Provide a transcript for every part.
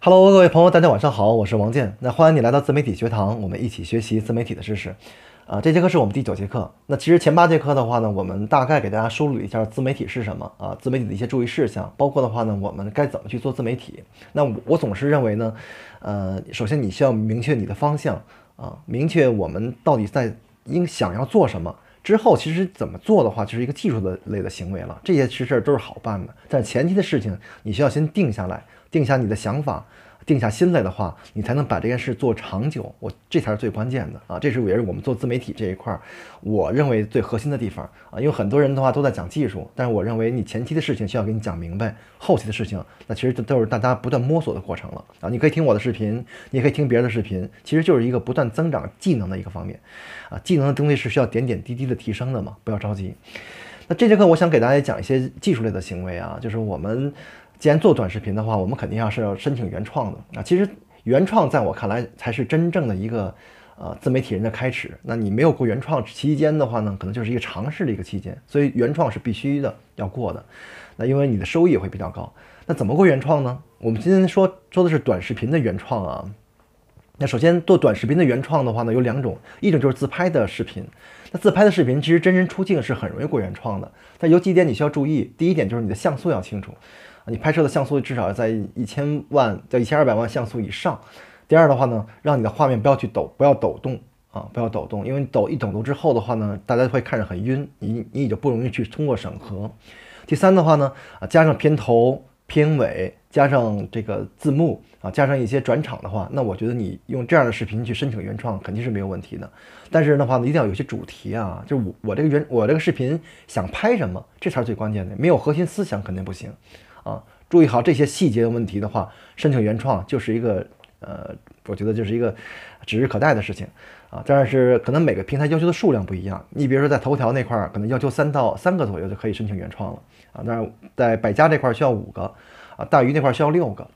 Hello，各位朋友，大家晚上好，我是王健。那欢迎你来到自媒体学堂，我们一起学习自媒体的知识。啊，这节课是我们第九节课。那其实前八节课的话呢，我们大概给大家梳理一下自媒体是什么啊，自媒体的一些注意事项，包括的话呢，我们该怎么去做自媒体。那我总是认为呢，呃，首先你需要明确你的方向啊，明确我们到底在应想要做什么。之后其实怎么做的话，就是一个技术的类的行为了。这些其实都是好办的，但前期的事情你需要先定下来，定下你的想法。定下心来的话，你才能把这件事做长久。我这才是最关键的啊！这是也是我们做自媒体这一块儿，我认为最核心的地方啊。因为很多人的话都在讲技术，但是我认为你前期的事情需要给你讲明白，后期的事情那其实都是大家不断摸索的过程了啊。你可以听我的视频，你也可以听别人的视频，其实就是一个不断增长技能的一个方面啊。技能的东西是需要点点滴滴的提升的嘛，不要着急。那这节课我想给大家讲一些技术类的行为啊，就是我们。既然做短视频的话，我们肯定要是要申请原创的啊。其实原创在我看来才是真正的一个呃自媒体人的开始。那你没有过原创期间的话呢，可能就是一个尝试的一个期间。所以原创是必须的要过的。那因为你的收益也会比较高。那怎么过原创呢？我们今天说说的是短视频的原创啊。那首先做短视频的原创的话呢，有两种，一种就是自拍的视频。那自拍的视频其实真人出镜是很容易过原创的。但有几点你需要注意。第一点就是你的像素要清楚。你拍摄的像素至少要在一千万在一千二百万像素以上。第二的话呢，让你的画面不要去抖，不要抖动啊，不要抖动，因为抖一抖动之后的话呢，大家会看着很晕，你你也就不容易去通过审核。第三的话呢，啊，加上片头、片尾，加上这个字幕啊，加上一些转场的话，那我觉得你用这样的视频去申请原创肯定是没有问题的。但是的话呢，一定要有些主题啊，就我我这个原我这个视频想拍什么，这才是最关键的。没有核心思想肯定不行。啊，注意好这些细节的问题的话，申请原创就是一个呃，我觉得就是一个指日可待的事情啊。但是可能每个平台要求的数量不一样，你比如说在头条那块儿，可能要求三到三个左右就可以申请原创了啊。但是在百家这块需要五个啊，大鱼那块需要六个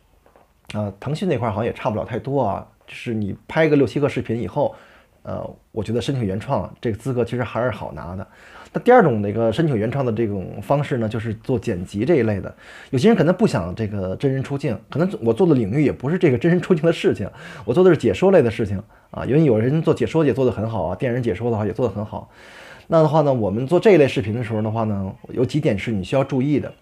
啊，腾讯那块好像也差不了太多啊。就是你拍个六七个视频以后，呃，我觉得申请原创这个资格其实还是好拿的。那第二种那个申请原创的这种方式呢，就是做剪辑这一类的。有些人可能不想这个真人出镜，可能我做的领域也不是这个真人出镜的事情，我做的是解说类的事情啊。因为有人做解说也做得很好啊，电影解说的话也做得很好。那的话呢，我们做这一类视频的时候的话呢，有几点是你需要注意的。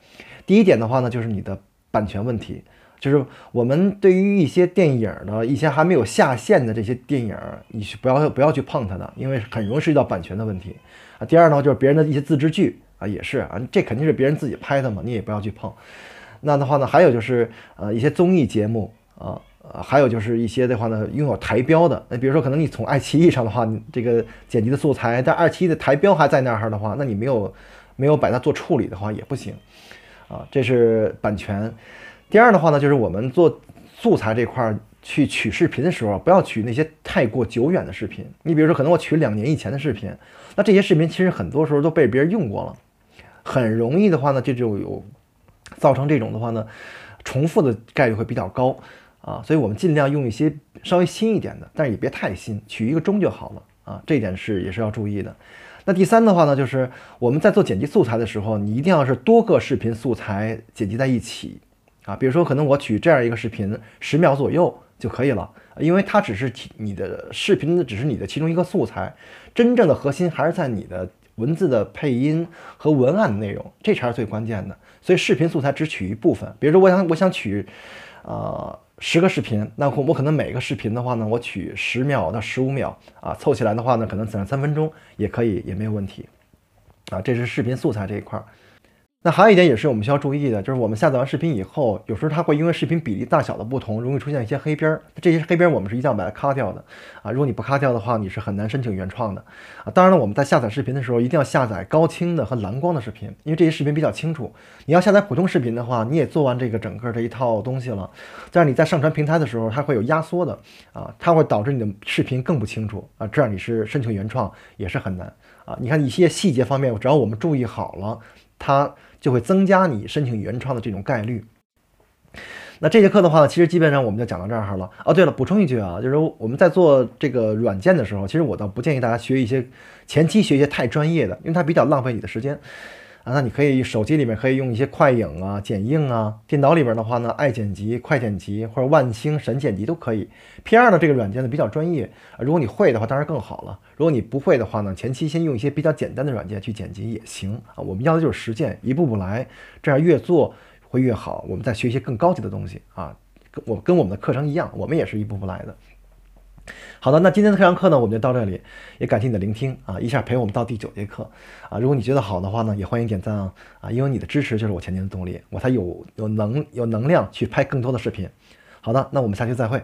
第一点的话呢，就是你的版权问题，就是我们对于一些电影的一些还没有下线的这些电影，你不要不要去碰它的，因为很容易涉及到版权的问题。啊，第二呢，就是别人的一些自制剧啊，也是啊，这肯定是别人自己拍的嘛，你也不要去碰。那的话呢，还有就是呃一些综艺节目啊，呃还有就是一些的话呢，拥有台标的，那比如说可能你从爱奇艺上的话，你这个剪辑的素材，但爱奇艺的台标还在那儿的话，那你没有没有把它做处理的话也不行啊，这是版权。第二的话呢，就是我们做素材这块去取视频的时候，不要取那些太过久远的视频。你比如说，可能我取两年以前的视频。那这些视频其实很多时候都被别人用过了，很容易的话呢，这就有造成这种的话呢，重复的概率会比较高啊，所以我们尽量用一些稍微新一点的，但是也别太新，取一个中就好了啊，这一点是也是要注意的。那第三的话呢，就是我们在做剪辑素材的时候，你一定要是多个视频素材剪辑在一起啊，比如说可能我取这样一个视频十秒左右就可以了。因为它只是你的视频，只是你的其中一个素材，真正的核心还是在你的文字的配音和文案的内容，这才是最关键的。所以视频素材只取一部分，比如说我想我想取，呃十个视频，那我我可能每个视频的话呢，我取十秒到十五秒啊，凑起来的话呢，可能两三分钟也可以，也没有问题啊。这是视频素材这一块儿。那还有一点也是我们需要注意的，就是我们下载完视频以后，有时候它会因为视频比例大小的不同，容易出现一些黑边儿。这些黑边儿我们是一定要把它咔掉的啊！如果你不咔掉的话，你是很难申请原创的啊。当然了，我们在下载视频的时候，一定要下载高清的和蓝光的视频，因为这些视频比较清楚。你要下载普通视频的话，你也做完这个整个这一套东西了，但是你在上传平台的时候，它会有压缩的啊，它会导致你的视频更不清楚啊，这样你是申请原创也是很难啊。你看一些细节方面，只要我们注意好了，它。就会增加你申请原创的这种概率。那这节课的话，其实基本上我们就讲到这儿了。哦，对了，补充一句啊，就是我们在做这个软件的时候，其实我倒不建议大家学一些前期学一些太专业的，因为它比较浪费你的时间。那你可以手机里面可以用一些快影啊、剪映啊，电脑里边的话呢，爱剪辑、快剪辑或者万星、神剪辑都可以。P 二的这个软件呢比较专业，如果你会的话，当然更好了。如果你不会的话呢，前期先用一些比较简单的软件去剪辑也行啊。我们要的就是实践，一步步来，这样越做会越好。我们再学一些更高级的东西啊，跟我跟我们的课程一样，我们也是一步步来的。好的，那今天的这堂课呢，我们就到这里，也感谢你的聆听啊，一下陪我们到第九节课啊。如果你觉得好的话呢，也欢迎点赞啊啊，因为你的支持就是我前进的动力，我才有有能有能量去拍更多的视频。好的，那我们下期再会。